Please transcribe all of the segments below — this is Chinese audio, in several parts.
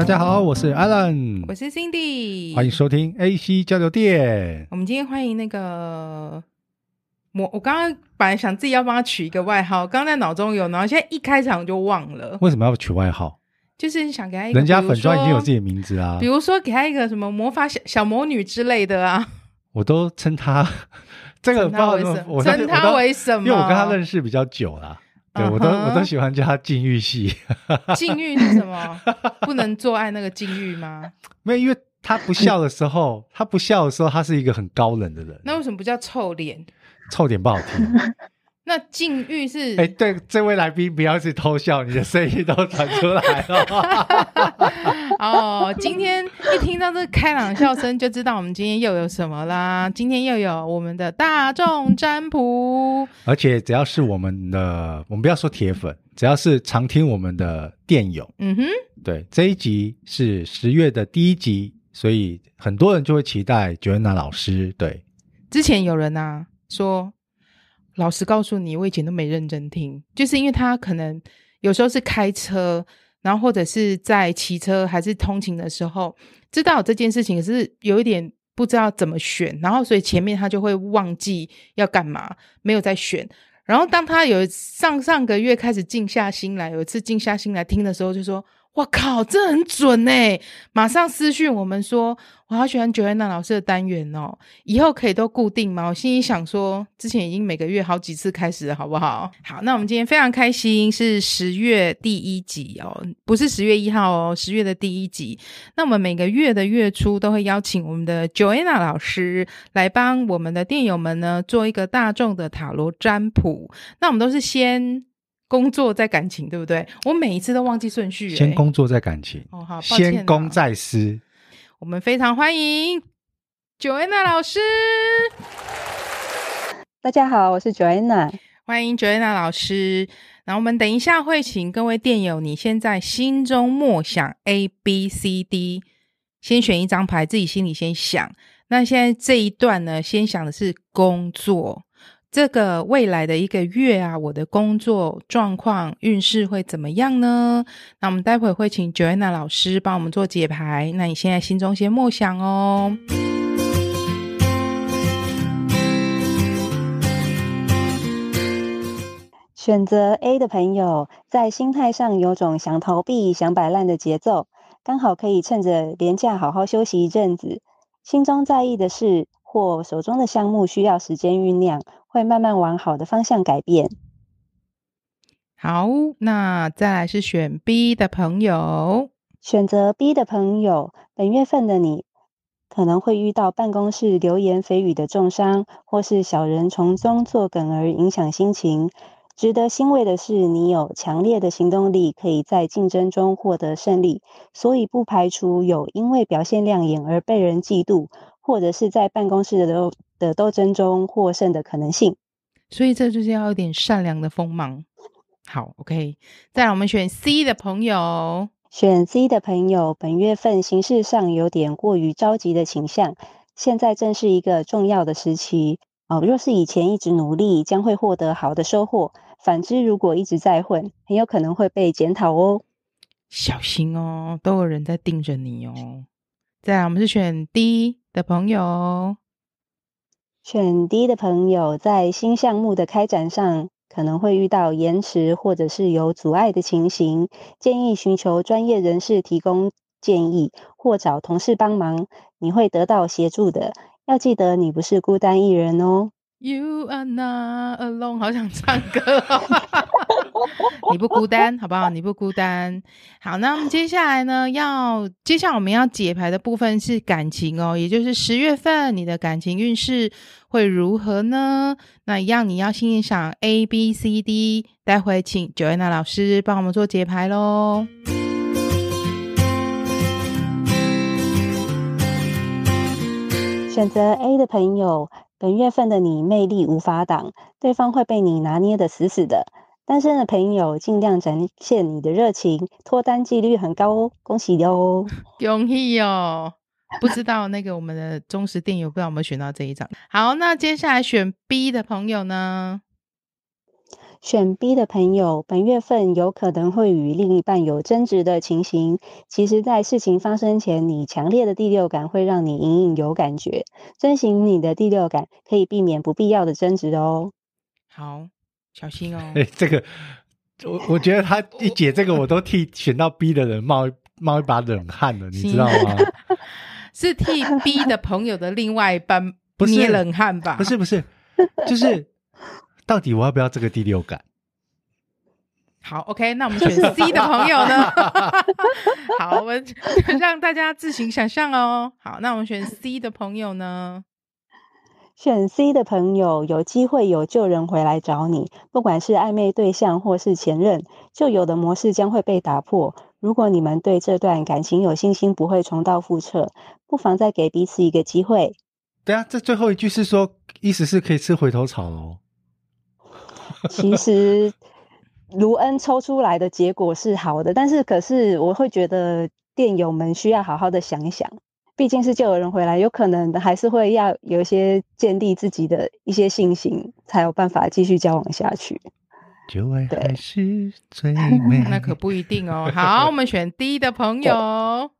大家好，我是 Alan，我是 Cindy，欢迎收听 AC 交流电。我们今天欢迎那个魔，我刚刚本来想自己要帮他取一个外号，刚刚在脑中有，然后现在一开场就忘了。为什么要取外号？就是想给他一个，人家粉专已经有自己的名字啊，比如说给他一个什么魔法小小魔女之类的啊，我都称他 这个，称他为什么？称他为什么？因为我跟他认识比较久了。对，我都我都喜欢叫他禁欲系。禁欲是什么？不能做爱那个禁欲吗？没有，因为他不笑的时候，他不笑的时候，他是一个很高冷的人。那为什么不叫臭脸？臭脸不好听。那禁欲是？哎，对，这位来宾不要去偷笑，你的声音都传出来了。哦，今天一听到这个开朗笑声，就知道我们今天又有什么啦。今天又有我们的大众占卜，而且只要是我们的，我们不要说铁粉，只要是常听我们的电友，嗯哼，对，这一集是十月的第一集，所以很多人就会期待 Joanna 老师。对，之前有人啊说。老实告诉你，我以前都没认真听，就是因为他可能有时候是开车，然后或者是在骑车还是通勤的时候，知道这件事情，是有一点不知道怎么选，然后所以前面他就会忘记要干嘛，没有再选。然后当他有上上个月开始静下心来，有一次静下心来听的时候，就说。我靠，这很准欸！马上私讯我们说，我好喜欢 Joanna 老师的单元哦，以后可以都固定吗？我心里想说，之前已经每个月好几次开始了，好不好？好，那我们今天非常开心，是十月第一集哦，不是十月一号哦，十月的第一集。那我们每个月的月初都会邀请我们的 Joanna 老师来帮我们的电友们呢做一个大众的塔罗占卜。那我们都是先。工作在感情，对不对？我每一次都忘记顺序。先工作再感情。哦，好，先公再私。我们非常欢迎 Joanna 老师。大家好，我是 Joanna。欢迎 Joanna 老师。那我们等一下会请各位电友，你现在心中默想 A B C D，先选一张牌，自己心里先想。那现在这一段呢，先想的是工作。这个未来的一个月啊，我的工作状况运势会怎么样呢？那我们待会会请 Joanna 老师帮我们做解牌。那你现在心中先默想哦。选择 A 的朋友，在心态上有种想逃避、想摆烂的节奏，刚好可以趁着连假好好休息一阵子。心中在意的事或手中的项目需要时间酝酿。会慢慢往好的方向改变。好，那再来是选 B 的朋友。选择 B 的朋友，本月份的你可能会遇到办公室流言蜚语的重伤，或是小人从中作梗而影响心情。值得欣慰的是，你有强烈的行动力，可以在竞争中获得胜利，所以不排除有因为表现亮眼而被人嫉妒，或者是在办公室的都。的斗争中获胜的可能性，所以这就是要有点善良的锋芒。好，OK，再来我们选 C 的朋友，选 C 的朋友，本月份形势上有点过于着急的倾向，现在正是一个重要的时期哦。若是以前一直努力，将会获得好的收获；反之，如果一直在混，很有可能会被检讨哦。小心哦，都有人在盯着你哦。再来，我们是选 D 的朋友。选 D 的朋友，在新项目的开展上可能会遇到延迟或者是有阻碍的情形，建议寻求专业人士提供建议，或找同事帮忙，你会得到协助的。要记得，你不是孤单一人哦。You are not alone，好想唱歌哦。你不孤单，好不好？你不孤单。好，那我们接下来呢？要接下来我们要解牌的部分是感情哦，也就是十月份你的感情运势会如何呢？那一样你要欣赏 A B C D，待会请 Joanna 老师帮我们做解牌喽。选择 A 的朋友。本月份的你魅力无法挡，对方会被你拿捏得死死的。单身的朋友尽量展现你的热情，脱单几率很高哦，恭喜哟！恭喜哟！不知道那个我们的忠实电友不知道有没有选到这一张？好，那接下来选 B 的朋友呢？选 B 的朋友，本月份有可能会与另一半有争执的情形。其实，在事情发生前，你强烈的第六感会让你隐隐有感觉。遵循你的第六感，可以避免不必要的争执哦。好，小心哦。哎，这个，我我觉得他一解这个，我都替选到 B 的人冒冒一把冷汗了，你知道吗？是 替 B 的朋友的另外一半捏冷汗吧？不是不是，就是。到底我要不要这个第六感？好，OK，那我们选 C 的朋友呢？好，我们让大家自行想象哦。好，那我们选 C 的朋友呢？选 C 的朋友有机会有旧人回来找你，不管是暧昧对象或是前任，旧有的模式将会被打破。如果你们对这段感情有信心，不会重蹈覆辙，不妨再给彼此一个机会。对啊，这最后一句是说，意思是可以吃回头草喽。其实卢恩抽出来的结果是好的，但是可是我会觉得电友们需要好好的想一想，毕竟是救有人回来，有可能还是会要有一些建立自己的一些信心，才有办法继续交往下去。旧爱还是最 美，那可不一定哦。好，我们选 D 的朋友，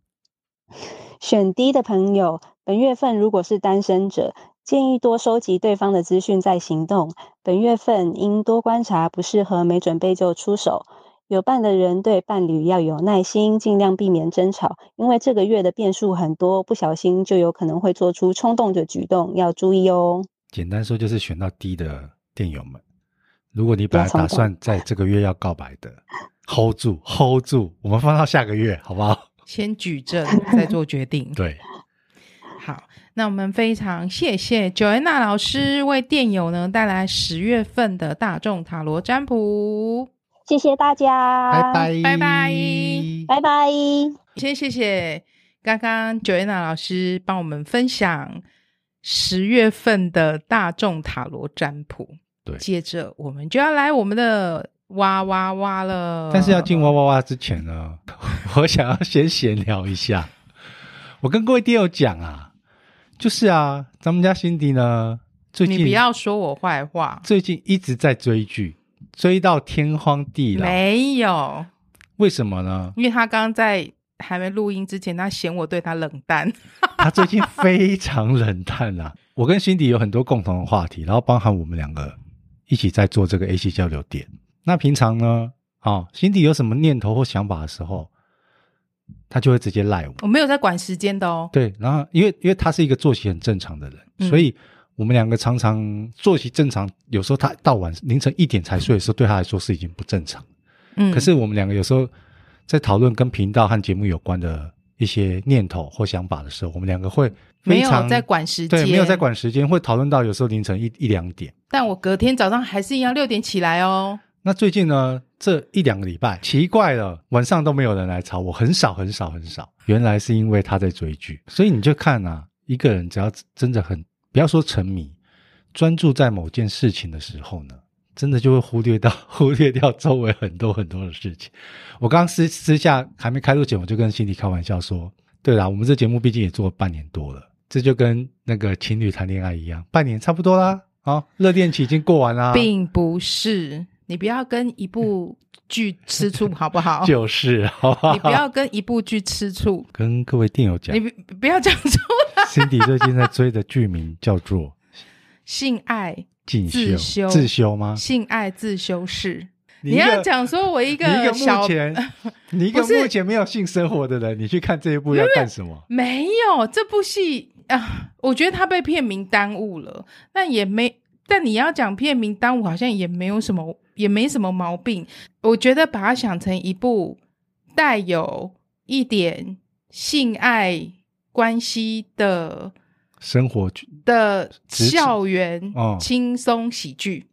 选 D 的朋友，本月份如果是单身者。建议多收集对方的资讯再行动。本月份应多观察，不适合没准备就出手。有伴的人对伴侣要有耐心，尽量避免争吵，因为这个月的变数很多，不小心就有可能会做出冲动的举动，要注意哦。简单说就是选到低的电友们，如果你本来打算在这个月要告白的，hold 住，hold 住，我们放到下个月好不好？先举证再做决定。对。好，那我们非常谢谢 Joanna 老师为电友呢带来十月份的大众塔罗占卜，谢谢大家，拜拜拜拜拜拜。先谢谢刚刚 Joanna 老师帮我们分享十月份的大众塔罗占卜，对，接着我们就要来我们的哇哇哇了。但是要进哇哇哇之前呢，我想要先闲聊一下，我跟各位电友讲啊。就是啊，咱们家辛迪呢，最近你不要说我坏话。最近一直在追剧，追到天荒地老。没有，为什么呢？因为他刚刚在还没录音之前，他嫌我对他冷淡。他最近非常冷淡啊。我跟辛迪有很多共同的话题，然后包含我们两个一起在做这个 AC 交流点。那平常呢，啊、哦，辛迪有什么念头或想法的时候，他就会直接赖我，我没有在管时间的哦。对，然后因为因为他是一个作息很正常的人，嗯、所以我们两个常常作息正常。有时候他到晚凌晨一点才睡的时候，对他来说是已经不正常。嗯，可是我们两个有时候在讨论跟频道和节目有关的一些念头或想法的时候，我们两个会没有在管时间，对，没有在管时间，会讨论到有时候凌晨一一两点。但我隔天早上还是一样六点起来哦。那最近呢，这一两个礼拜，奇怪了，晚上都没有人来吵我，很少很少很少。原来是因为他在追剧，所以你就看啊，一个人只要真的很不要说沉迷，专注在某件事情的时候呢，真的就会忽略到 忽略掉周围很多很多的事情。我刚私私下还没开录前，我就跟心迪开玩笑说，对啦，我们这节目毕竟也做了半年多了，这就跟那个情侣谈恋爱一样，半年差不多啦，啊，热恋期已经过完啦，并不是。你不要跟一部剧吃醋，好不好？就是，好不好？你不要跟一部剧吃醋。跟各位电友讲，你不 不要讲出来。Cindy 最近在追的剧名叫做《性爱进自修》，自修吗？性爱自修室。你要讲说，我一个一个目前，你一个目前没有性生活的人，你去看这一部要干什么？没有这部戏啊，我觉得他被片名耽误了。但也没，但你要讲片名耽误，好像也没有什么。也没什么毛病，我觉得把它想成一部带有一点性爱关系的生活剧的校园轻松喜剧。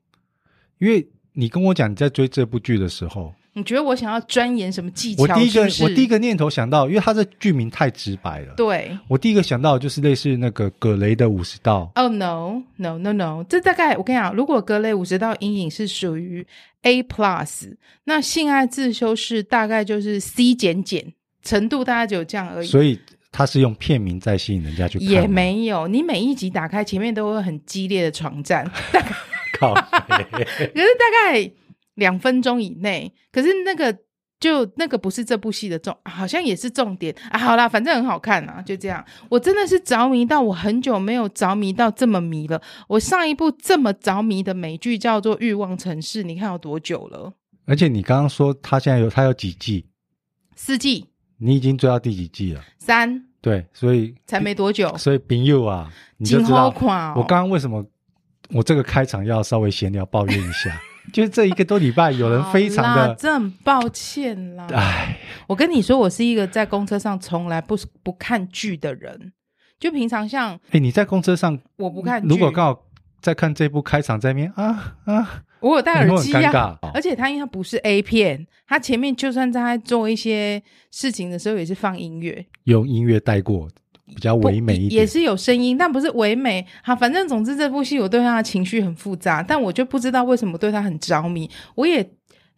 因为你跟我讲你在追这部剧的时候。你觉得我想要钻研什么技巧？我第一个我第一个念头想到，因为它的剧名太直白了。对，我第一个想到就是类似那个葛雷的五十道。哦、oh, no no no no，这大概我跟你讲，如果格雷五十道阴影是属于 A plus，那性爱自修室大概就是 C 减减程度，大概只有这样而已。所以他是用片名在吸引人家去看。也没有，你每一集打开前面都会很激烈的床战，靠北 可是大概。两分钟以内。可是那个就那个不是这部戏的重，好像也是重点啊。好啦，反正很好看啊，就这样。我真的是着迷到我很久没有着迷到这么迷了。我上一部这么着迷的美剧叫做《欲望城市》，你看有多久了？而且你刚刚说他现在有他有几季？四季。你已经追到第几季了？三。对，所以才没多久。所以朋友啊，你就知道我刚刚为什么我这个开场要稍微闲聊抱怨一下，就是这一个多礼拜有人非常的，真很抱歉啦。哎，我跟你说，我是一个在公车上从来不不看剧的人，就平常像哎，你在公车上我不看剧，如果刚好在看这部开场在那边啊啊。我有戴耳机啊，而且他因为他不是 A 片，他前面就算在做一些事情的时候也是放音乐，用音乐带过，比较唯美一点，也是有声音，但不是唯美。好，反正总之这部戏我对他的情绪很复杂，但我就不知道为什么对他很着迷。我也，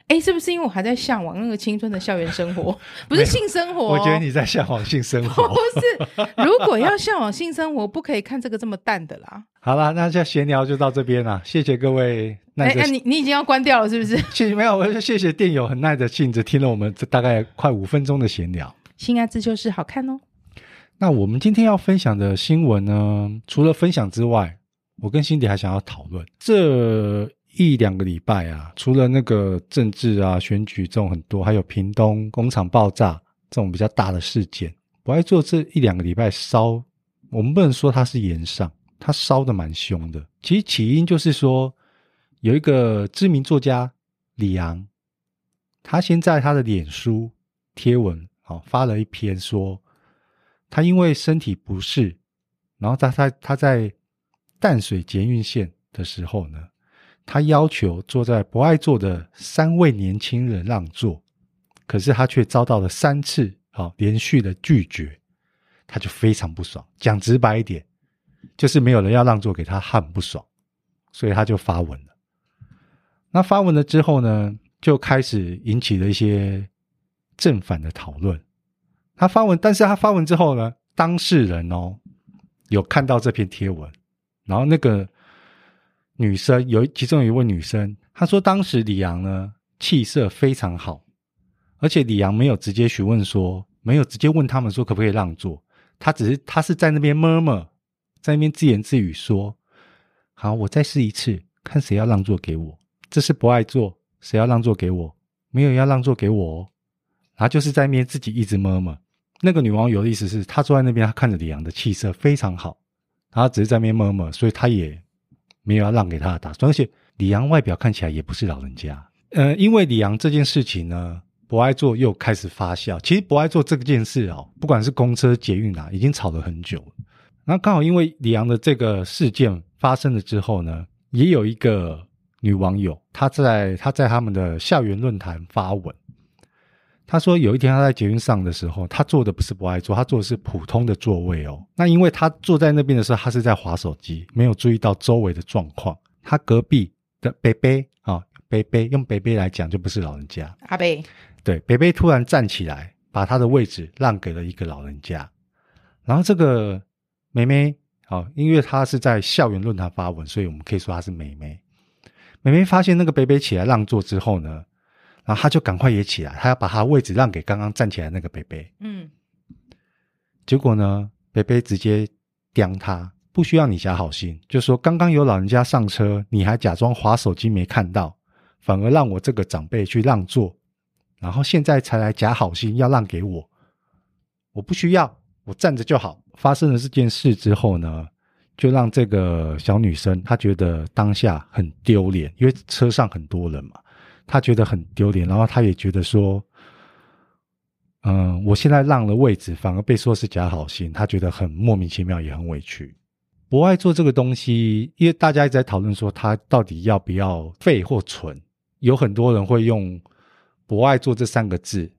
哎，是不是因为我还在向往那个青春的校园生活，不是性生活？我觉得你在向往性生活，不是。如果要向往性生活，不可以看这个这么淡的啦。好了，那就闲聊就到这边了，谢谢各位。哎哎，你你已经要关掉了是不是？谢谢没有，我就谢谢电友很耐着性子听了我们这大概快五分钟的闲聊。性爱自修室好看哦。那我们今天要分享的新闻呢，除了分享之外，我跟辛迪还想要讨论这一两个礼拜啊，除了那个政治啊、选举这种很多，还有屏东工厂爆炸这种比较大的事件，不爱做这一两个礼拜烧，我们不能说它是炎上，它烧得蛮凶的。其实起因就是说。有一个知名作家李昂，他先在他的脸书贴文，好发了一篇说，他因为身体不适，然后他他他在淡水捷运线的时候呢，他要求坐在博爱座的三位年轻人让座，可是他却遭到了三次好连续的拒绝，他就非常不爽。讲直白一点，就是没有人要让座给他，很不爽，所以他就发文了。那发文了之后呢，就开始引起了一些正反的讨论。他发文，但是他发文之后呢，当事人哦有看到这篇贴文，然后那个女生有其中有一位女生，她说当时李阳呢气色非常好，而且李阳没有直接询问说，没有直接问他们说可不可以让座，他只是他是在那边默默在那边自言自语说：“好，我再试一次，看谁要让座给我。”这是不爱座，谁要让座给我？没有要让座给我哦。然后就是在那边自己一直摸摸。那个女网友的意思是，她坐在那边，她看着李阳的气色非常好，然后只是在那边摸摸所以她也没有要让给他的打算。而且李阳外表看起来也不是老人家。呃，因为李阳这件事情呢，博爱做又开始发酵。其实博爱做这件事哦，不管是公车、捷运啊，已经吵了很久了。然后刚好因为李阳的这个事件发生了之后呢，也有一个。女网友，她在她在他们的校园论坛发文，她说有一天他在捷运上的时候，他坐的不是不爱坐，他坐的是普通的座位哦。那因为他坐在那边的时候，他是在划手机，没有注意到周围的状况。他隔壁的北北啊，伯伯用北北来讲就不是老人家，阿北，对，北北突然站起来，把他的位置让给了一个老人家。然后这个妹妹，啊，因为她是在校园论坛发文，所以我们可以说她是妹妹。妹妹发现那个北北起来让座之后呢，然后他就赶快也起来，他要把他位置让给刚刚站起来那个北北。嗯，结果呢，北北直接刁他，不需要你假好心，就说刚刚有老人家上车，你还假装划手机没看到，反而让我这个长辈去让座，然后现在才来假好心要让给我，我不需要，我站着就好。发生了这件事之后呢，就让这个小女生她觉得当下很丢脸，因为车上很多人嘛，他觉得很丢脸，然后他也觉得说，嗯，我现在让了位置，反而被说是假好心，他觉得很莫名其妙，也很委屈。博爱座这个东西，因为大家一直在讨论说他到底要不要废或存，有很多人会用博爱座这三个字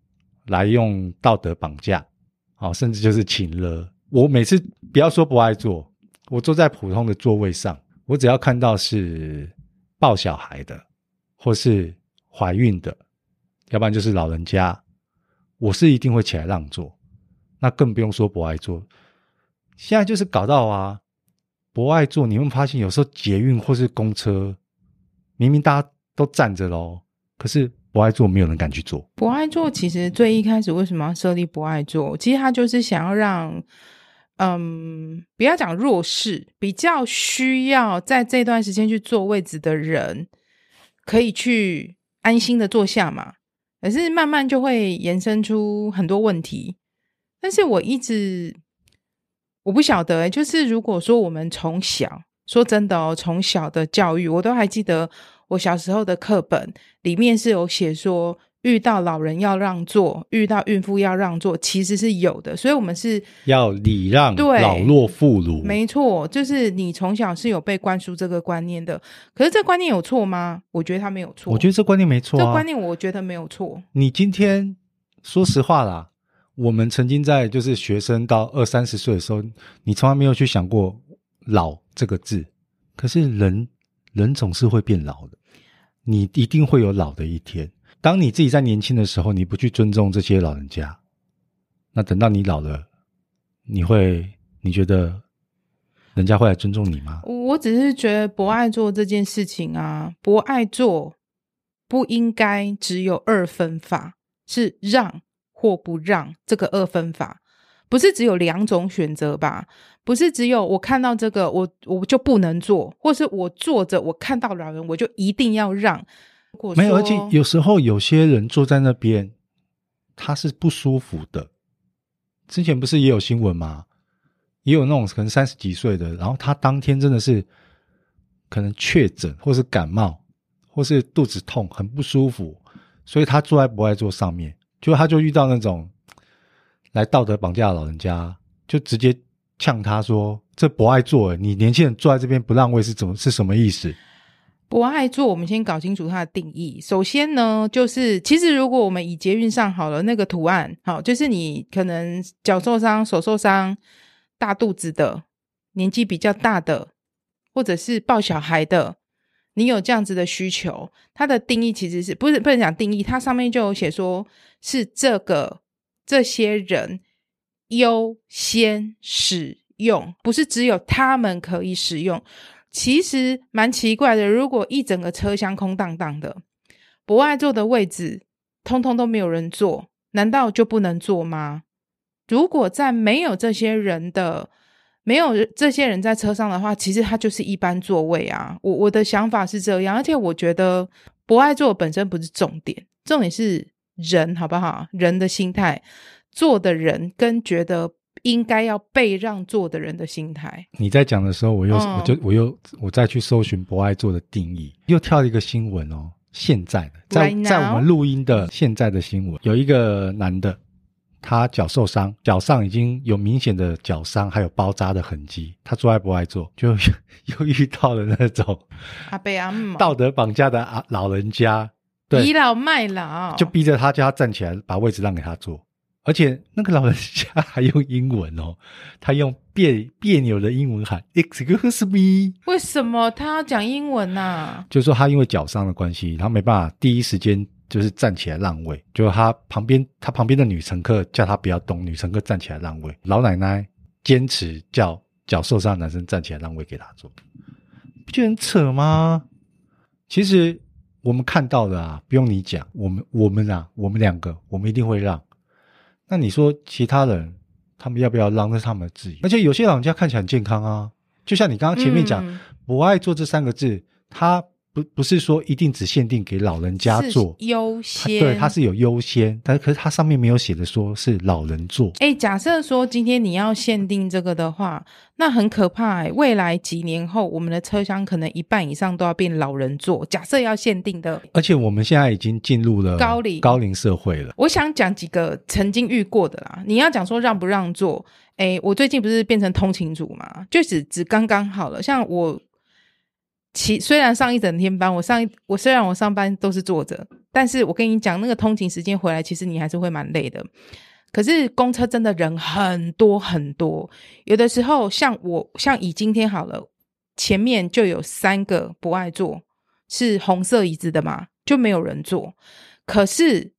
来用道德绑架，啊，甚至就是请了。我每次不要说博爱座。我坐在普通的座位上，我只要看到是抱小孩的，或是怀孕的，要不然就是老人家，我是一定会起来让座。那更不用说博爱座，现在就是搞到啊，博爱座，你会发现有时候捷运或是公车，明明大家都站着喽，可是博爱座没有人敢去做。博爱座其实最一开始为什么要设立博爱座？其实他就是想要让，嗯，不要讲弱势，比较需要在这段时间去坐位置的人，可以去安心的坐下嘛。可是慢慢就会延伸出很多问题。但是我一直我不晓得、欸，就是如果说我们从小说真的哦，从小的教育，我都还记得我小时候的课本里面是有写说，遇到老人要让座，遇到孕妇要让座，其实是有的。所以，我们是要礼让对老弱妇孺。没错，就是你从小是有被灌输这个观念的。可是，这观念有错吗？我觉得他没有错。我觉得这观念没错、啊，这观念我觉得没有错。你今天说实话啦。我们曾经在就是学生到二三十岁的时候，你从来没有去想过“老”这个字。可是人，人总是会变老的，你一定会有老的一天。当你自己在年轻的时候，你不去尊重这些老人家，那等到你老了，你会你觉得人家会来尊重你吗？我只是觉得博爱做这件事情啊，博爱做不应该只有二分法，是让。或不让这个二分法，不是只有两种选择吧？不是只有我看到这个，我我就不能做，或是我坐着，我看到老人，我就一定要让。没有，而且有时候有些人坐在那边，他是不舒服的。之前不是也有新闻吗？也有那种可能三十几岁的，然后他当天真的是可能确诊，或是感冒，或是肚子痛，很不舒服，所以他坐在博爱座上面。就他就遇到那种来道德绑架的老人家，就直接呛他说：“这博爱座，你年轻人坐在这边不让位是怎么是什么意思？”不爱座，我们先搞清楚它的定义。首先呢，就是其实如果我们以捷运上好了那个图案，好，就是你可能脚受伤、手受伤、大肚子的、年纪比较大的，或者是抱小孩的。你有这样子的需求，它的定义其实是不是不能讲定义？它上面就有写说，是这个这些人优先使用，不是只有他们可以使用。其实蛮奇怪的，如果一整个车厢空荡荡的，博爱座的位置通通都没有人坐，难道就不能坐吗？如果在没有这些人的没有这些人在车上的话，其实它就是一般座位啊。我我的想法是这样，而且我觉得博爱座本身不是重点，重点是人好不好？人的心态，坐的人跟觉得应该要被让座的人的心态。你在讲的时候，我又、嗯、我就我又我再去搜寻博爱座的定义，又跳了一个新闻哦。现在的在在我们录音的现在的新闻，有一个男的。他脚受伤，脚上已经有明显的脚伤，还有包扎的痕迹。他坐在博爱座，就 又遇到了那种阿贝阿姆道德绑架的啊老人家，倚老卖老，就逼着他叫他站起来，把位置让给他坐。而且那个老人家还用英文哦，他用别别扭的英文喊 “Excuse me”。为什么他要讲英文呢、啊？就是说他因为脚伤的关系，他没办法第一时间。就是站起来让位，就他旁边，他旁边的女乘客叫他不要动，女乘客站起来让位。老奶奶坚持叫脚受伤的男生站起来让位给他坐，不就很扯吗？其实我们看到的啊，不用你讲，我们我们啊，我们两个，我们一定会让。那你说其他人，他们要不要让？那是他们的自由。而且有些老人家看起来很健康啊，就像你刚刚前面讲，嗯、博爱做这三个字，他。不不是说一定只限定给老人家坐优先，对，它是有优先，但是可是它上面没有写的说是老人坐。哎，假设说今天你要限定这个的话，那很可怕哎。未来几年后，我们的车厢可能一半以上都要变老人座。假设要限定的，而且我们现在已经进入了高龄高龄社会了。我想讲几个曾经遇过的啦。你要讲说让不让座？哎，我最近不是变成通勤族嘛，就只只刚刚好了。像我。其虽然上一整天班，我上一我虽然我上班都是坐着，但是我跟你讲，那个通勤时间回来，其实你还是会蛮累的。可是公车真的人很多很多，有的时候像我像以今天好了，前面就有三个不爱坐，是红色椅子的嘛，就没有人坐。可是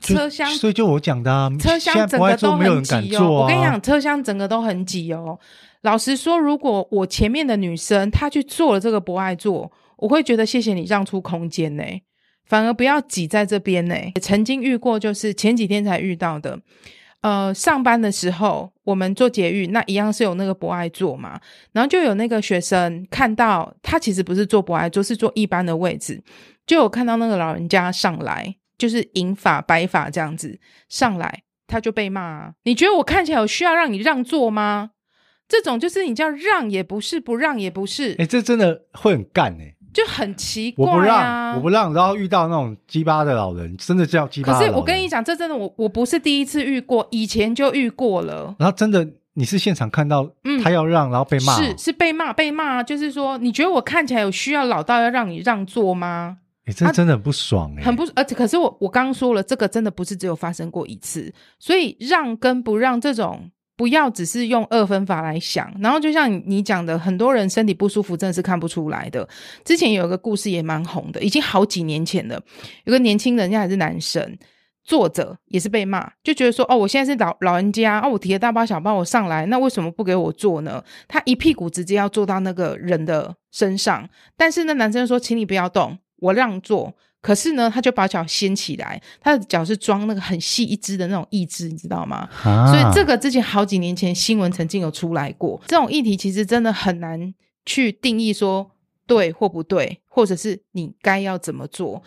车厢，所以就我讲的啊，车厢整个都很挤哦。我跟你讲，车厢整个都很挤哦。老实说，如果我前面的女生她去坐了这个博爱座，我会觉得谢谢你让出空间呢。反而不要挤在这边呢。曾经遇过，就是前几天才遇到的。呃，上班的时候我们坐捷运，那一样是有那个博爱座嘛，然后就有那个学生看到他其实不是坐博爱座，是坐一般的位置，就有看到那个老人家上来，就是银发白发这样子上来，他就被骂。你觉得我看起来有需要让你让座吗？这种就是你叫让也不是，不让也不是，哎，这真的会很干哎。就很奇怪、啊，我不让，我不让，然后遇到那种鸡巴的老人，真的叫鸡巴。可是我跟你讲，这真的我我不是第一次遇过，以前就遇过了。然后真的，你是现场看到他要让，嗯、然后被骂，是是被骂被骂，就是说，你觉得我看起来有需要老到要让你让座吗？哎，这真的很不爽哎，很不，而且可是我我刚刚说了，这个真的不是只有发生过一次，所以让跟不让这种。不要只是用二分法来想，然后就像你讲的，很多人身体不舒服真的是看不出来的。之前有一个故事也蛮红的，已经好几年前了。有个年轻人，家还是男生，坐着也是被骂，就觉得说：“哦，我现在是老老人家，哦，我提了大包小包我上来，那为什么不给我坐呢？”他一屁股直接要坐到那个人的身上，但是那男生说：“请你不要动，我让座。”可是呢，他就把脚掀起来，他的脚是装那个很细一只的那种义肢，你知道吗？啊、所以这个之前好几年前新闻曾经有出来过。这种议题其实真的很难去定义说对或不对，或者是你该要怎么做。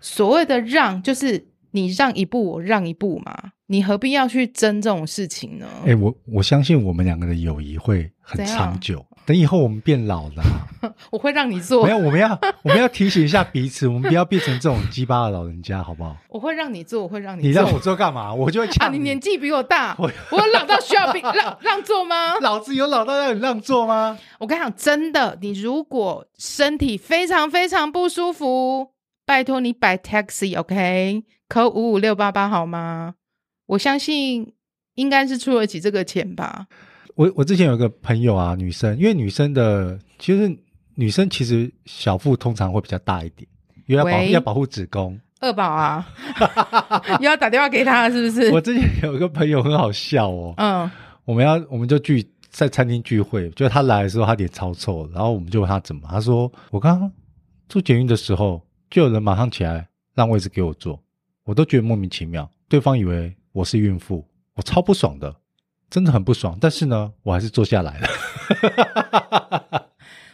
所谓的让，就是你让一步，我让一步嘛。你何必要去争这种事情呢？哎、欸，我我相信我们两个的友谊会很长久。等以后我们变老了，我会让你做。没有，我们要我们要提醒一下彼此，我们不要变成这种鸡巴的老人家，好不好？我会让你做，我会让你做。你让我做干嘛？我就会抢你。啊，你年纪比我大，我我老到需要让让座吗？老子有老到让你让座吗？我跟你讲，真的，你如果身体非常非常不舒服，拜托你摆 taxi，OK，扣五五六八八好吗？我相信应该是出得起这个钱吧。我我之前有一个朋友啊，女生，因为女生的其实女生其实小腹通常会比较大一点，因为要保喂要保护子宫。二宝啊，又要打电话给他是不是？我之前有一个朋友很好笑哦，嗯，我们要我们就聚在餐厅聚会，就他来的时候他脸超臭，然后我们就问他怎么，他说我刚刚做捷运的时候就有人马上起来让位置给我坐，我都觉得莫名其妙，对方以为我是孕妇，我超不爽的。真的很不爽，但是呢，我还是坐下来了。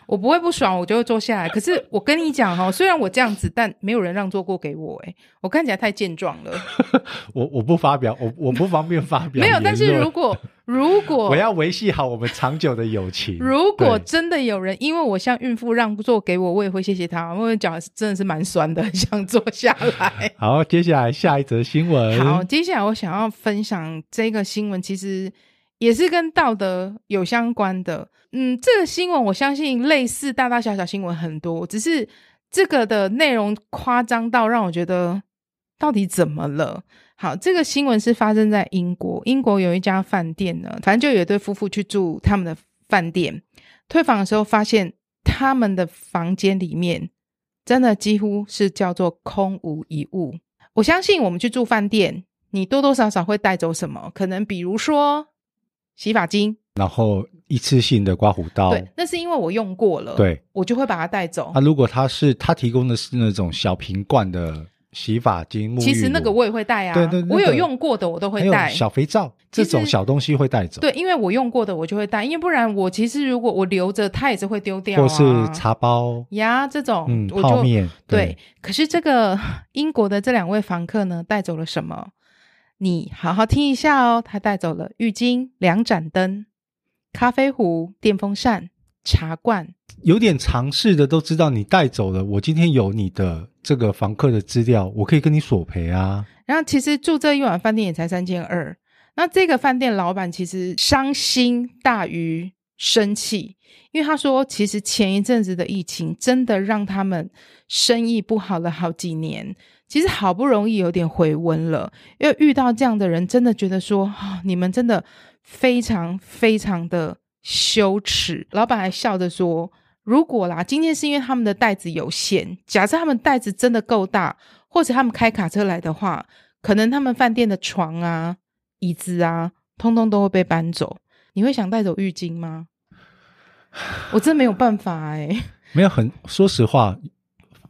我不会不爽，我就会坐下来。可是我跟你讲哦，虽然我这样子，但没有人让座过给我。哎，我看起来太健壮了。我我不发表，我我不方便发表。没有，但是如果如果我要维系好我们长久的友情，如果真的有人因为我向孕妇让座给我，我也会谢谢他。因为脚真的是蛮酸的，想坐下来。好，接下来下一则新闻。好，接下来我想要分享这个新闻，其实也是跟道德有相关的。嗯，这个新闻我相信类似大大小小新闻很多，只是这个的内容夸张到让我觉得到底怎么了？好，这个新闻是发生在英国，英国有一家饭店呢，反正就有一对夫妇去住他们的饭店，退房的时候发现他们的房间里面真的几乎是叫做空无一物。我相信我们去住饭店，你多多少少会带走什么？可能比如说洗发精。然后一次性的刮胡刀，对，那是因为我用过了，对，我就会把它带走。那、啊、如果他是他提供的是那种小瓶罐的洗发精，其实那个我也会带啊，对对，我有用过的我都会带。小肥皂这种小东西会带走，对，因为我用过的我就会带，因为不然我其实如果我留着，它也是会丢掉、啊。或是茶包呀，这种嗯，我泡面对，对。可是这个英国的这两位房客呢，带走了什么？你好好听一下哦，他带走了浴巾、两盏灯。咖啡壶、电风扇、茶罐，有点尝试的都知道，你带走了。我今天有你的这个房客的资料，我可以跟你索赔啊。然后其实住这一晚饭店也才三千二，那这个饭店老板其实伤心大于生气，因为他说，其实前一阵子的疫情真的让他们生意不好了好几年，其实好不容易有点回温了，因为遇到这样的人，真的觉得说，哦，你们真的。非常非常的羞耻，老板还笑着说：“如果啦，今天是因为他们的袋子有限，假设他们袋子真的够大，或者他们开卡车来的话，可能他们饭店的床啊、椅子啊，通通都会被搬走。你会想带走浴巾吗？我真没有办法哎、欸，没有很说实话，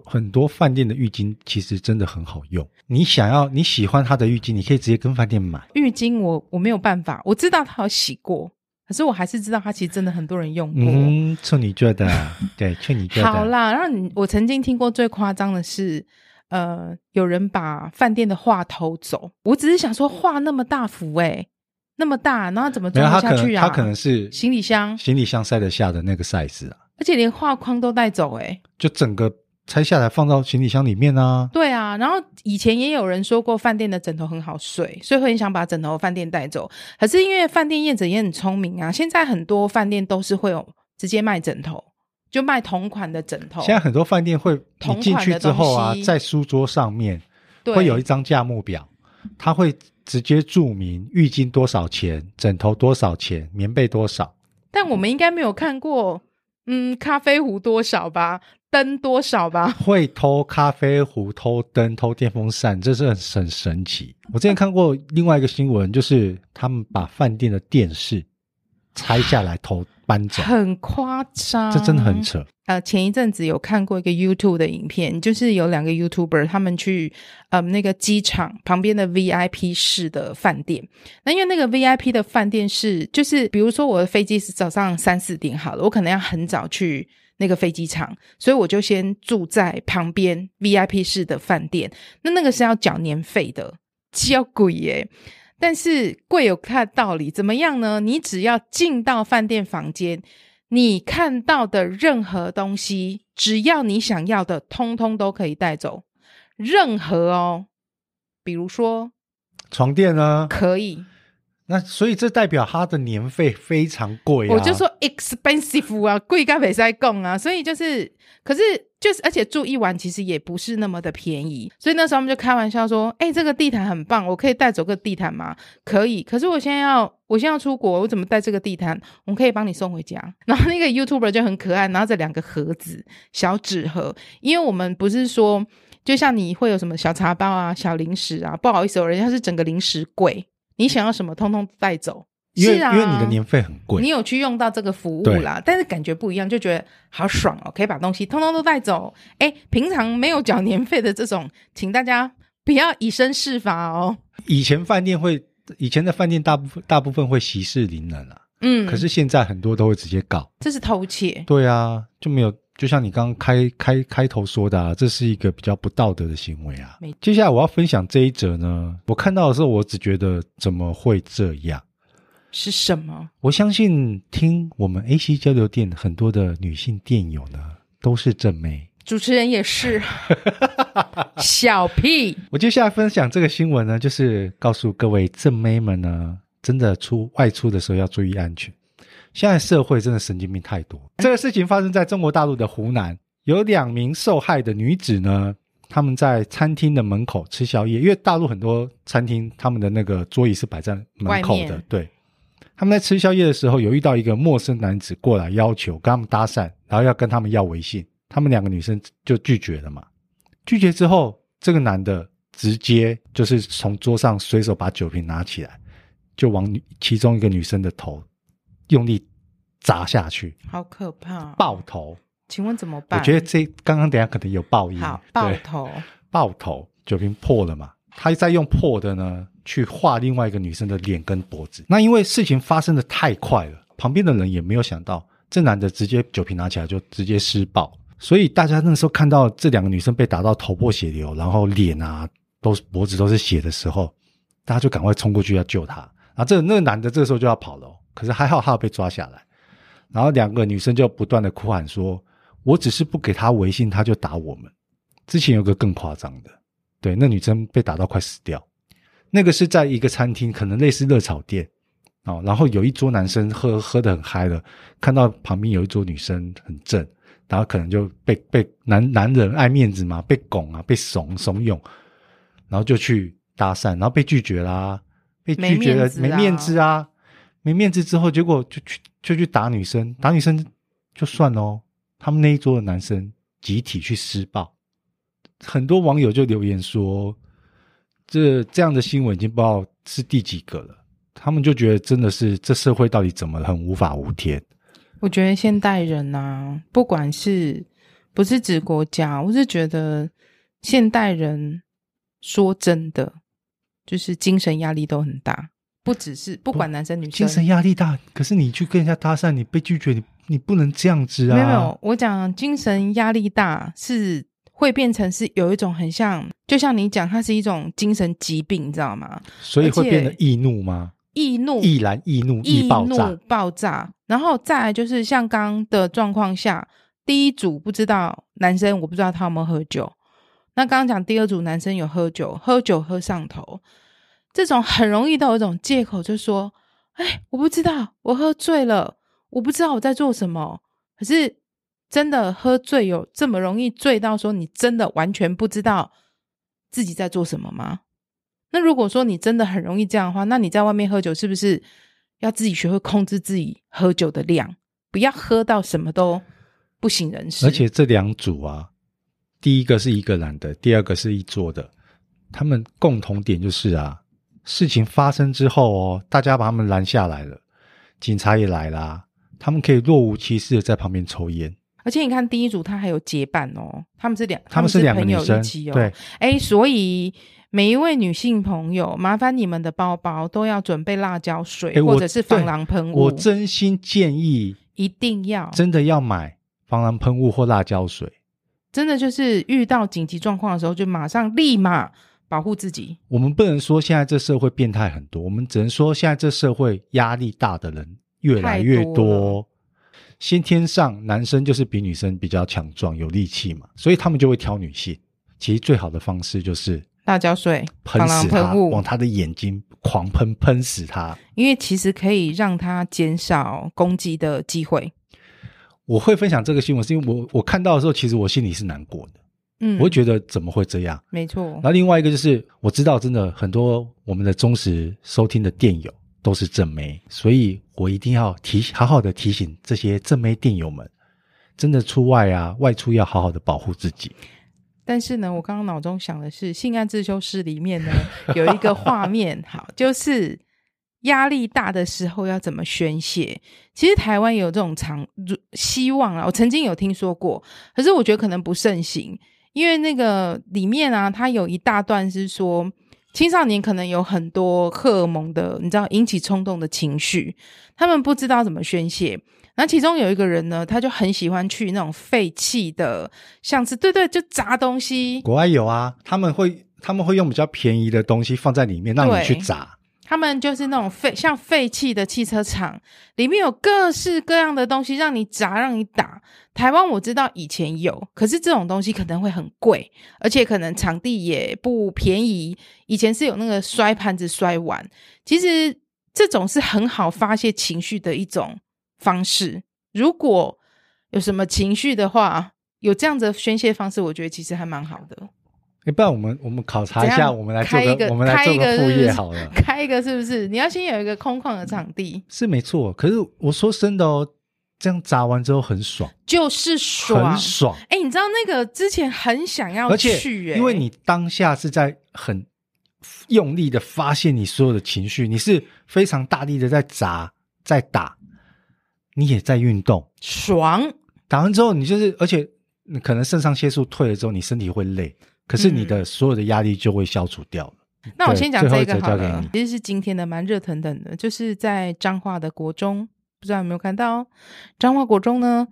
很多饭店的浴巾其实真的很好用。你想要你喜欢他的浴巾，你可以直接跟饭店买。浴巾我我没有办法，我知道他有洗过，可是我还是知道它其实真的很多人用过。嗯，处女座的，对，处女座的。好啦，然后你我曾经听过最夸张的是，呃，有人把饭店的画偷走。我只是想说，画那么大幅，欸，诶那么大，然后怎么装下去啊？他可，可能是行李箱，行李箱塞得下的那个 size 啊。而且连画框都带走，欸，诶就整个拆下来放到行李箱里面啊。对啊，然后以前也有人说过，饭店的枕头很好睡，所以会很想把枕头饭店带走。可是因为饭店业者也很聪明啊，现在很多饭店都是会有直接卖枕头，就卖同款的枕头。现在很多饭店会，你进去之后啊，在书桌上面会有一张价目表，它会直接注明浴巾多少钱，枕头多少钱，棉被多少。但我们应该没有看过。嗯，咖啡壶多少吧？灯多少吧？会偷咖啡壶、偷灯、偷电风扇，这是很很神奇。我之前看过另外一个新闻，就是他们把饭店的电视拆下来偷搬走，很夸张，这真的很扯。呃，前一阵子有看过一个 YouTube 的影片，就是有两个 YouTuber 他们去呃那个机场旁边的 VIP 室的饭店。那因为那个 VIP 的饭店是，就是比如说我的飞机是早上三四点好了，我可能要很早去那个飞机场，所以我就先住在旁边 VIP 室的饭店。那那个是要缴年费的，超贵耶！但是贵有它的道理，怎么样呢？你只要进到饭店房间。你看到的任何东西，只要你想要的，通通都可以带走。任何哦，比如说床垫啊，可以。那所以这代表它的年费非常贵！我就说 expensive 啊，贵咖啡在供啊，所以就是，可是就是，而且住一晚其实也不是那么的便宜。所以那时候我们就开玩笑说：“哎、欸，这个地毯很棒，我可以带走个地毯吗？”可以。可是我现在要，我现在要出国，我怎么带这个地毯？我可以帮你送回家。然后那个 YouTuber 就很可爱，拿着两个盒子，小纸盒，因为我们不是说，就像你会有什么小茶包啊、小零食啊，不好意思、哦，人家是整个零食柜。你想要什么，通通带走。因为是啊，因为你的年费很贵，你有去用到这个服务啦，但是感觉不一样，就觉得好爽哦，可以把东西通通都带走。哎，平常没有缴年费的这种，请大家不要以身试法哦。以前饭店会，以前的饭店大部分大部分会息事宁人啊，嗯，可是现在很多都会直接告，这是偷窃。对啊，就没有。就像你刚刚开开开头说的啊，这是一个比较不道德的行为啊。接下来我要分享这一则呢，我看到的时候，我只觉得怎么会这样？是什么？我相信听我们 AC 交流店很多的女性电友呢，都是正妹。主持人也是，小屁。我接下来分享这个新闻呢，就是告诉各位正妹们呢，真的出外出的时候要注意安全。现在社会真的神经病太多。这个事情发生在中国大陆的湖南，有两名受害的女子呢，他们在餐厅的门口吃宵夜，因为大陆很多餐厅他们的那个桌椅是摆在门口的。对，他们在吃宵夜的时候，有遇到一个陌生男子过来要求跟他们搭讪，然后要跟他们要微信，他们两个女生就拒绝了嘛。拒绝之后，这个男的直接就是从桌上随手把酒瓶拿起来，就往其中一个女生的头。用力砸下去，好可怕！爆头，请问怎么办？我觉得这刚刚等下可能有爆音。好，爆头，爆头，酒瓶破了嘛？他在用破的呢去画另外一个女生的脸跟脖子。那因为事情发生的太快了，旁边的人也没有想到，这男的直接酒瓶拿起来就直接施暴，所以大家那时候看到这两个女生被打到头破血流，然后脸啊都是脖子都是血的时候，大家就赶快冲过去要救她。然后这那个男的这个时候就要跑了。可是还好，他有被抓下来，然后两个女生就不断的哭喊说：“我只是不给他微信，他就打我们。”之前有个更夸张的，对，那女生被打到快死掉。那个是在一个餐厅，可能类似热炒店哦，然后有一桌男生喝喝得很嗨了，看到旁边有一桌女生很正，然后可能就被被男男人爱面子嘛，被拱啊，被怂怂恿，然后就去搭讪，然后被拒绝啦，被拒绝了，没面子啊。没面子之后，结果就去就去打女生，打女生就算了。他们那一桌的男生集体去施暴，很多网友就留言说：“这这样的新闻已经不知道是第几个了。”他们就觉得真的是这社会到底怎么了，很无法无天。我觉得现代人呐、不管是不是指国家，我是觉得现代人说真的，就是精神压力都很大，不只是不管男生女生，精神压力大。可是你去跟人家搭讪，你被拒绝，你你不能这样子啊！没有，没有，我讲精神压力大是会变成是有一种很像，就像你讲，它是一种精神疾病，你知道吗？所以会变得易怒吗？易怒、易燃、易怒、易爆炸、怒爆炸。然后再来就是像刚的状况下。第一组不知道男生，我不知道他有没有喝酒。那刚刚讲第二组男生有喝酒，喝酒喝上头，这种很容易都有一种借口，就说：“哎，我不知道，我喝醉了，我不知道我在做什么。”可是真的喝醉有这么容易醉到说你真的完全不知道自己在做什么吗？那如果说你真的很容易这样的话，那你在外面喝酒是不是要自己学会控制自己喝酒的量，不要喝到什么都。不省人事，而且这两组啊，第一个是一个男的，第二个是一桌的，他们共同点就是啊，事情发生之后哦，大家把他们拦下来了，警察也来啦，他们可以若无其事的在旁边抽烟。而且你看第一组他还有结伴哦，他们是两，他们是两个女生哦，对，哎，所以每一位女性朋友，麻烦你们的包包都要准备辣椒水或者是防狼喷雾。我真心建议一定要真的要买。防狼喷雾或辣椒水，真的就是遇到紧急状况的时候，就马上立马保护自己。我们不能说现在这社会变态很多，我们只能说现在这社会压力大的人越来越多。多先天上男生就是比女生比较强壮有力气嘛，所以他们就会挑女性。其实最好的方式就是辣椒水、喷死他，往他的眼睛狂喷，喷死他。因为其实可以让他减少攻击的机会。我会分享这个新闻，是因为我我看到的时候，其实我心里是难过的。嗯，我会觉得怎么会这样？没错。那另外一个就是，我知道真的很多我们的忠实收听的电友都是正妹，所以我一定要提好好的提醒这些正妹电友们，真的出外啊，外出要好好的保护自己。但是呢，我刚刚脑中想的是，《性爱自修室》里面呢有一个画面，好，就是。压力大的时候要怎么宣泄？其实台湾也有这种常希望啊，我曾经有听说过，可是我觉得可能不盛行，因为那个里面啊，它有一大段是说青少年可能有很多荷尔蒙的，你知道引起冲动的情绪，他们不知道怎么宣泄。那其中有一个人呢，他就很喜欢去那种废弃的，像是对对，就砸东西。国外有啊，他们会他们会用比较便宜的东西放在里面，让你去砸。他们就是那种废像废弃的汽车厂，里面有各式各样的东西让你砸，让你打。台湾我知道以前有，可是这种东西可能会很贵，而且可能场地也不便宜。以前是有那个摔盘子、摔碗，其实这种是很好发泄情绪的一种方式。如果有什么情绪的话，有这样子的宣泄方式，我觉得其实还蛮好的。要、欸、不然我们我们考察一下，我们来做个，个我们来做个副业好了。开一个是不是？你要先有一个空旷的场地。是没错，可是我说真的哦，这样砸完之后很爽，就是爽，很爽。哎、欸，你知道那个之前很想要去、且因为你当下是在很用力的发泄你所有的情绪，你是非常大力的在砸在打，你也在运动，爽。打完之后，你就是，而且你可能肾上腺素退了之后，你身体会累。可是你的所有的压力就会消除掉了。嗯、那我先讲这个好了，其实是今天的蛮热腾腾的，就是在彰化的国中，不知道有没有看到？彰化国中呢，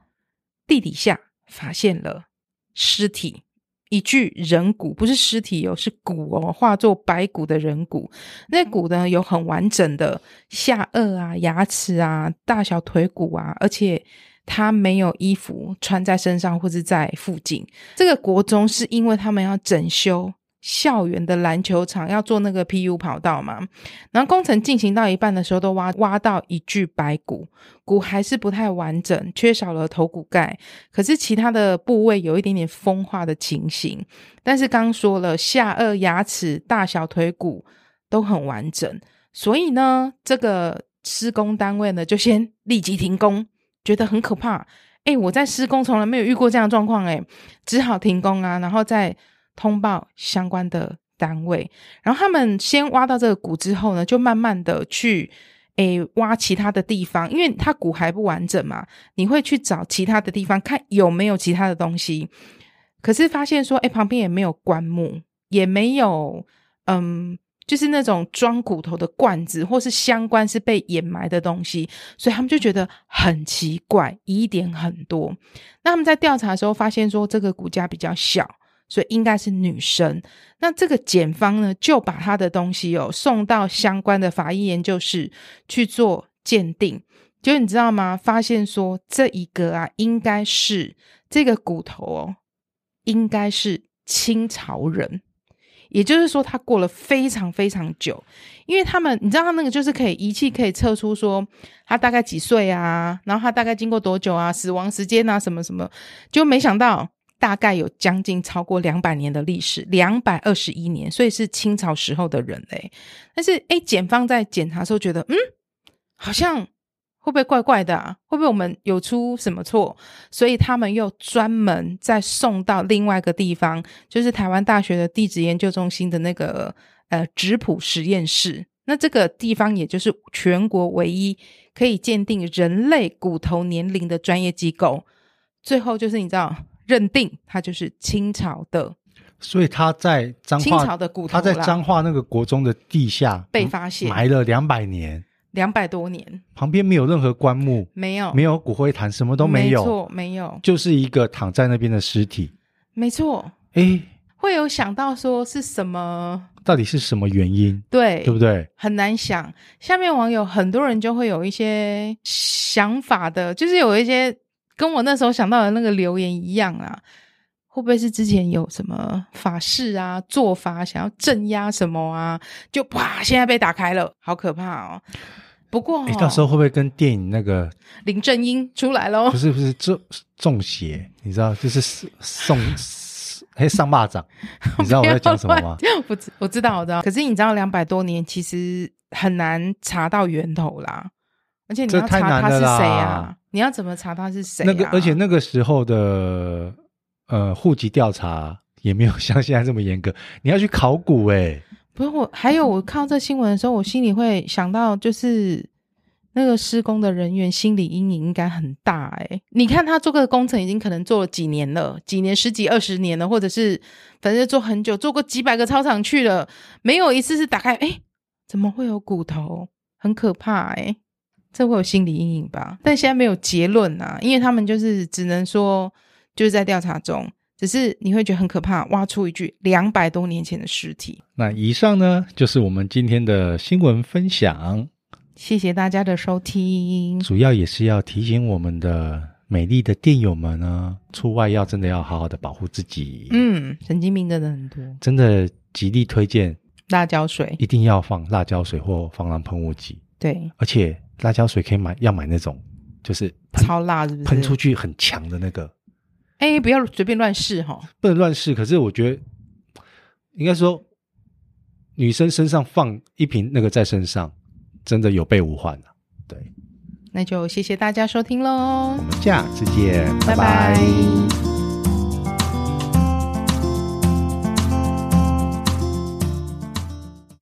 地底下发现了尸体，一具人骨，不是尸体哦，是骨哦，化作白骨的人骨。那骨呢，有很完整的下颚啊、牙齿啊、大小腿骨啊，而且。他没有衣服穿在身上，或是在附近。这个国中是因为他们要整修校园的篮球场，要做那个 PU 跑道嘛。然后工程进行到一半的时候，都挖挖到一具白骨，骨还是不太完整，缺少了头骨盖。可是其他的部位有一点点风化的情形。但是刚说了，下颚、牙齿、大小腿骨都很完整，所以呢，这个施工单位呢就先立即停工。觉得很可怕，哎、我在施工从来没有遇过这样的状况，哎，只好停工啊，然后再通报相关的单位，然后他们先挖到这个骨之后呢，就慢慢的去，诶挖其他的地方，因为它骨还不完整嘛，你会去找其他的地方看有没有其他的东西。可是发现说，诶旁边也没有棺木，也没有，嗯，就是那种装骨头的罐子，或是相关是被掩埋的东西，所以他们就觉得很奇怪，疑点很多。那他们在调查的时候发现说，这个骨架比较小。所以应该是女生。那这个检方呢，就把他的东西哦送到相关的法医研究室去做鉴定。就你知道吗？发现说这一个啊，应该是这个骨头哦，应该是清朝人。也就是说，他过了非常非常久，因为他们你知道，他那个就是可以仪器可以测出说他大概几岁啊，然后他大概经过多久啊，死亡时间啊，什么什么，就没想到。大概有将近超过两百年的历史，两百二十一年，所以是清朝时候的人嘞。但是，诶，检方在检查的时候觉得，嗯，好像会不会怪怪的啊？会不会我们有出什么错？所以他们又专门再送到另外一个地方，就是台湾大学的地质研究中心的那个呃质谱实验室。那这个地方也就是全国唯一可以鉴定人类骨头年龄的专业机构。最后就是你知道。认定它就是清朝的，所以他在彰化，清朝的骨头，他在彰化那个国中的地下被发现，埋了两百年，两百多年，旁边没有任何棺木，没有，没有骨灰坛，什么都没有，没错，没有，就是一个躺在那边的尸体，没错。诶，会有想到说是什么？到底是什么原因？对，对不对？很难想。下面网友很多人就会有一些想法的，就是有一些。跟我那时候想到的那个留言一样啊，会不会是之前有什么法事啊、做法，想要镇压什么啊？就啪，现在被打开了，好可怕哦！不过、哦，哎，到时候会不会跟电影那个林正英出来喽？不是不是中中邪，你知道，就是送哎上蚂蚱，你知道我在 讲什么吗？我知道我知道，可是你知道两百多年其实很难查到源头啦，而且你要查他是谁啊？你要怎么查他是谁、啊？那个，而且那个时候的呃户籍调查也没有像现在这么严格。你要去考古哎、欸，不是我。还有我看到这新闻的时候，我心里会想到，就是那个施工的人员心理阴影应该很大哎、欸。你看他做个工程已经可能做了几年了，几年、十几、二十年了，或者是反正做很久，做过几百个操场去了，没有一次是打开，哎，怎么会有骨头？很可怕哎、欸。这会有心理阴影吧？但现在没有结论啊，因为他们就是只能说就是在调查中，只是你会觉得很可怕，挖出一具两百多年前的尸体。那以上呢，就是我们今天的新闻分享。谢谢大家的收听。主要也是要提醒我们的美丽的电友们呢，出外要真的要好好的保护自己。嗯，神经病真的很多，真的极力推荐辣椒水，一定要放辣椒水或防狼喷雾剂。对，而且。辣椒水可以买，要买那种就是超辣，是不是？喷出去很强的那个。哎、欸，不要随便乱试哈，不能乱试。可是我觉得，应该说，女生身上放一瓶那个在身上，真的有备无患了。对，那就谢谢大家收听喽，我们下次见，拜拜。拜拜。